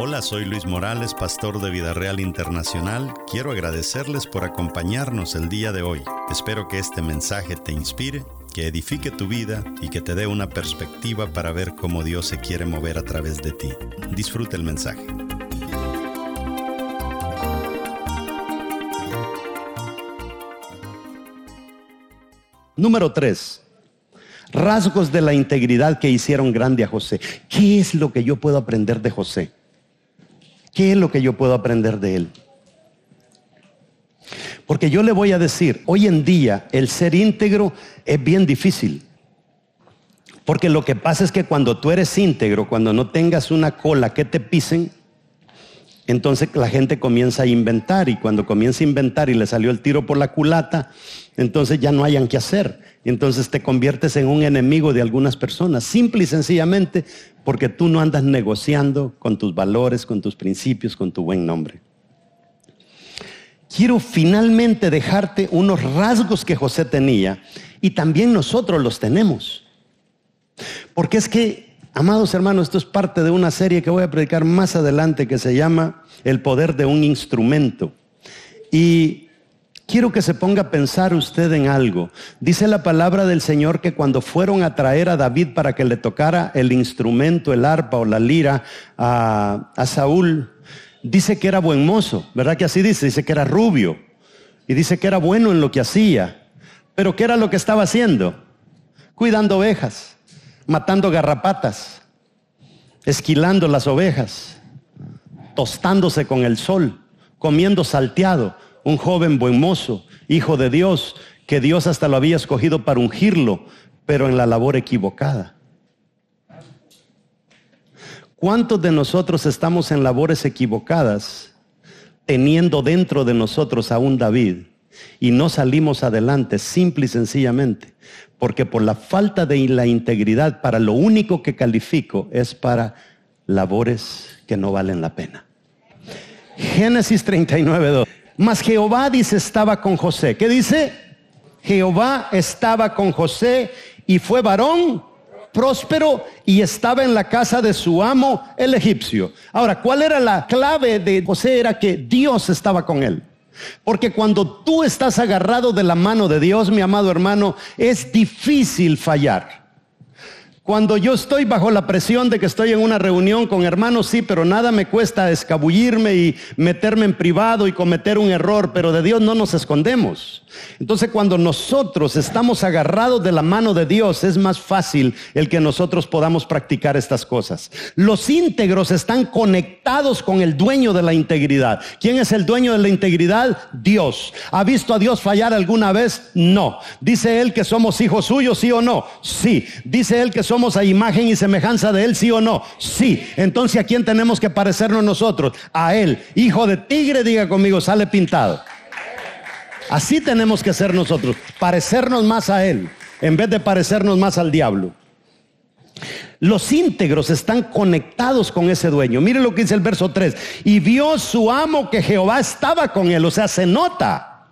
Hola, soy Luis Morales, pastor de Vida Real Internacional. Quiero agradecerles por acompañarnos el día de hoy. Espero que este mensaje te inspire, que edifique tu vida y que te dé una perspectiva para ver cómo Dios se quiere mover a través de ti. Disfruta el mensaje. Número 3. Rasgos de la integridad que hicieron grande a José. ¿Qué es lo que yo puedo aprender de José? ¿Qué es lo que yo puedo aprender de él? Porque yo le voy a decir, hoy en día el ser íntegro es bien difícil. Porque lo que pasa es que cuando tú eres íntegro, cuando no tengas una cola que te pisen, entonces la gente comienza a inventar y cuando comienza a inventar y le salió el tiro por la culata, entonces ya no hayan que hacer. Entonces te conviertes en un enemigo de algunas personas, simple y sencillamente porque tú no andas negociando con tus valores, con tus principios, con tu buen nombre. Quiero finalmente dejarte unos rasgos que José tenía y también nosotros los tenemos. Porque es que, amados hermanos, esto es parte de una serie que voy a predicar más adelante que se llama El poder de un instrumento. Y Quiero que se ponga a pensar usted en algo. Dice la palabra del Señor que cuando fueron a traer a David para que le tocara el instrumento, el arpa o la lira a, Saúl, dice que era buen mozo, ¿verdad que así dice? Dice que era rubio y dice que era bueno en lo que hacía. Pero ¿qué era lo que estaba haciendo? Cuidando ovejas, matando garrapatas, esquilando las ovejas, tostándose con el sol, comiendo salteado un joven buen mozo, hijo de Dios, que Dios hasta lo había escogido para ungirlo, pero en la labor equivocada. ¿Cuántos de nosotros estamos en labores equivocadas, teniendo dentro de nosotros a un David, y no salimos adelante simple y sencillamente? Porque por la falta de la integridad, para lo único que califico es para labores que no valen la pena. Génesis 39, 2. Mas Jehová dice estaba con José. ¿Qué dice? Jehová estaba con José y fue varón próspero y estaba en la casa de su amo el egipcio. Ahora, ¿cuál era la clave de José? Era que Dios estaba con él. Porque cuando tú estás agarrado de la mano de Dios, mi amado hermano, es difícil fallar. Cuando yo estoy bajo la presión de que estoy en una reunión con hermanos, sí, pero nada me cuesta escabullirme y meterme en privado y cometer un error, pero de Dios no nos escondemos. Entonces cuando nosotros estamos agarrados de la mano de Dios, es más fácil el que nosotros podamos practicar estas cosas. Los íntegros están conectados con el dueño de la integridad. ¿Quién es el dueño de la integridad? Dios. ¿Ha visto a Dios fallar alguna vez? No. ¿Dice él que somos hijos suyos, sí o no? Sí. ¿Dice él que somos a imagen y semejanza de él, sí o no? Sí. Entonces, ¿a quién tenemos que parecernos nosotros? A él. Hijo de tigre, diga conmigo, sale pintado. Así tenemos que ser nosotros, parecernos más a Él en vez de parecernos más al diablo. Los íntegros están conectados con ese dueño. Mire lo que dice el verso 3. Y vio su amo que Jehová estaba con él. O sea, se nota.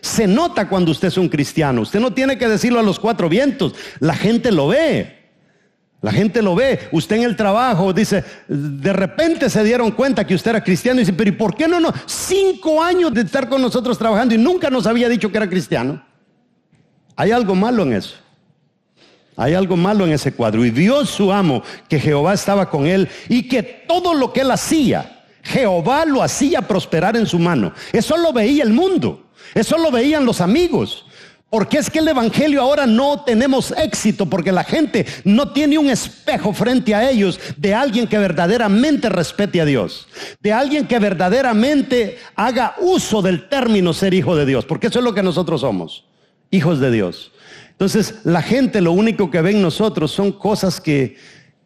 Se nota cuando usted es un cristiano. Usted no tiene que decirlo a los cuatro vientos. La gente lo ve. La gente lo ve, usted en el trabajo dice, de repente se dieron cuenta que usted era cristiano y dice, pero ¿y por qué no? no? Cinco años de estar con nosotros trabajando y nunca nos había dicho que era cristiano. Hay algo malo en eso. Hay algo malo en ese cuadro. Y vio su amo que Jehová estaba con él y que todo lo que él hacía, Jehová lo hacía prosperar en su mano. Eso lo veía el mundo. Eso lo veían los amigos. Porque es que el Evangelio ahora no tenemos éxito porque la gente no tiene un espejo frente a ellos de alguien que verdaderamente respete a Dios, de alguien que verdaderamente haga uso del término ser hijo de Dios, porque eso es lo que nosotros somos, hijos de Dios. Entonces la gente lo único que ve en nosotros son cosas que,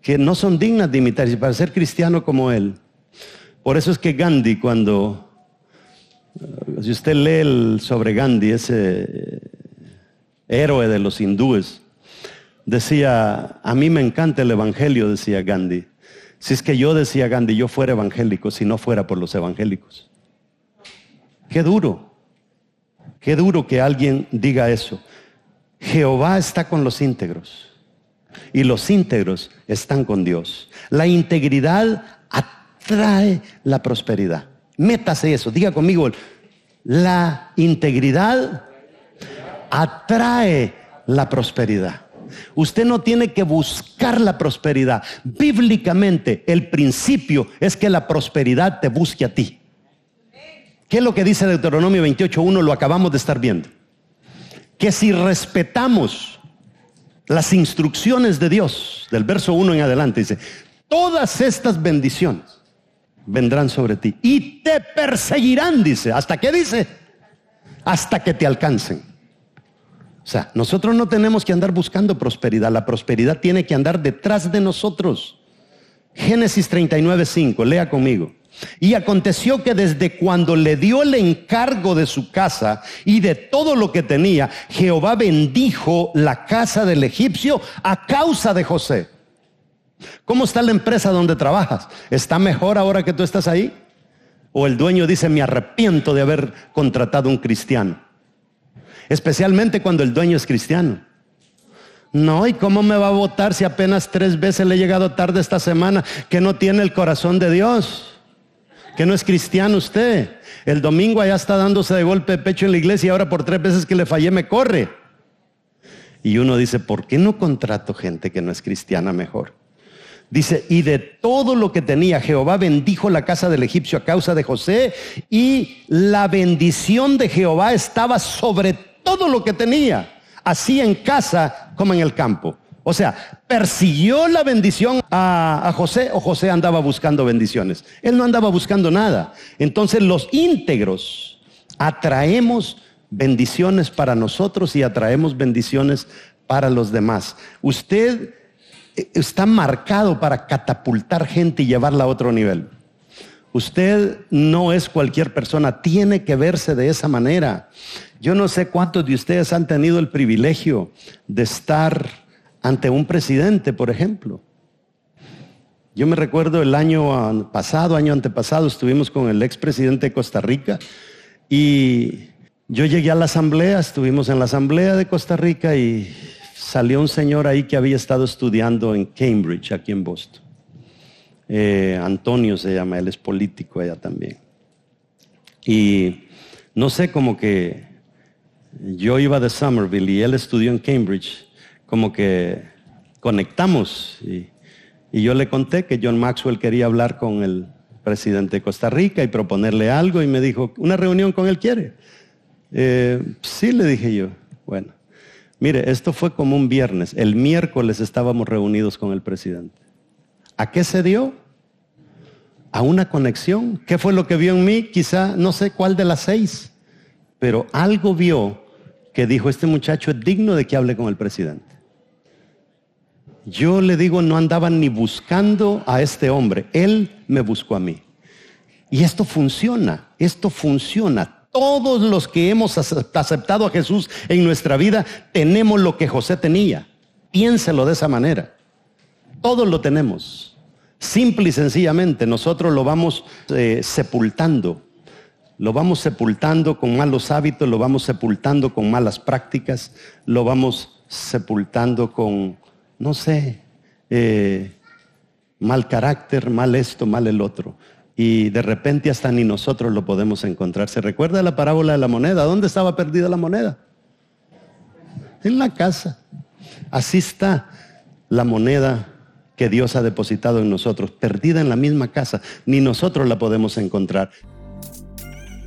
que no son dignas de imitar y para ser cristiano como él. Por eso es que Gandhi cuando, si usted lee sobre Gandhi, ese héroe de los hindúes, decía, a mí me encanta el Evangelio, decía Gandhi. Si es que yo decía Gandhi, yo fuera evangélico si no fuera por los evangélicos. Qué duro, qué duro que alguien diga eso. Jehová está con los íntegros y los íntegros están con Dios. La integridad atrae la prosperidad. Métase eso, diga conmigo, la integridad atrae la prosperidad. Usted no tiene que buscar la prosperidad. Bíblicamente, el principio es que la prosperidad te busque a ti. ¿Qué es lo que dice Deuteronomio 28.1? Lo acabamos de estar viendo. Que si respetamos las instrucciones de Dios, del verso 1 en adelante, dice, todas estas bendiciones vendrán sobre ti y te perseguirán, dice. ¿Hasta qué dice? Hasta que te alcancen. O sea, nosotros no tenemos que andar buscando prosperidad, la prosperidad tiene que andar detrás de nosotros. Génesis 39, 5, lea conmigo. Y aconteció que desde cuando le dio el encargo de su casa y de todo lo que tenía, Jehová bendijo la casa del egipcio a causa de José. ¿Cómo está la empresa donde trabajas? ¿Está mejor ahora que tú estás ahí? ¿O el dueño dice, me arrepiento de haber contratado un cristiano? Especialmente cuando el dueño es cristiano. No, ¿y cómo me va a votar si apenas tres veces le he llegado tarde esta semana que no tiene el corazón de Dios? Que no es cristiano usted. El domingo allá está dándose de golpe de pecho en la iglesia y ahora por tres veces que le fallé me corre. Y uno dice, ¿por qué no contrato gente que no es cristiana mejor? Dice, y de todo lo que tenía, Jehová bendijo la casa del egipcio a causa de José, y la bendición de Jehová estaba sobre todo lo que tenía, así en casa como en el campo. O sea, persiguió la bendición a, José o José andaba buscando bendiciones. Él no andaba buscando nada. Entonces los íntegros atraemos bendiciones para nosotros y atraemos bendiciones para los demás. Usted eh, está marcado para catapultar gente y llevarla a otro nivel. Usted no es cualquier persona, tiene que verse de esa manera. Yo no sé cuántos de ustedes han tenido el privilegio de estar ante un presidente, por ejemplo. Yo me recuerdo el año pasado, año antepasado, estuvimos con el expresidente de Costa Rica y yo llegué a la asamblea, estuvimos en la asamblea de Costa Rica y salió un señor ahí que había estado estudiando en Cambridge, aquí en Boston. Eh, Antonio se llama, él es político allá también. Y no sé, como que yo iba de Somerville y él estudió en Cambridge, como que conectamos y, yo le conté que John Maxwell quería hablar con el presidente de Costa Rica y proponerle algo y me dijo, una reunión con él quiere. Eh, sí, le dije yo, bueno, mire, esto fue como un viernes, el miércoles estábamos reunidos con el presidente. ¿A qué se dio? A una conexión. ¿Qué fue lo que vio en mí? Quizá no sé cuál de las seis, pero algo vio que dijo, este muchacho es digno de que hable con el presidente. Yo le digo, no andaban ni buscando a este hombre, él me buscó a mí. Y esto funciona, esto funciona. Todos los que hemos aceptado a Jesús en nuestra vida tenemos lo que José tenía. Piénselo de esa manera. Todos lo tenemos. Simple y sencillamente nosotros lo vamos eh, sepultando. Lo vamos sepultando con malos hábitos, lo vamos sepultando con malas prácticas, lo vamos sepultando con, no sé, eh, mal carácter, mal esto, mal el otro. Y de repente hasta ni nosotros lo podemos encontrar. ¿Se recuerda la parábola de la moneda? ¿Dónde estaba perdida la moneda? En la casa. Así está la moneda que Dios ha depositado en nosotros, perdida en la misma casa, ni nosotros la podemos encontrar.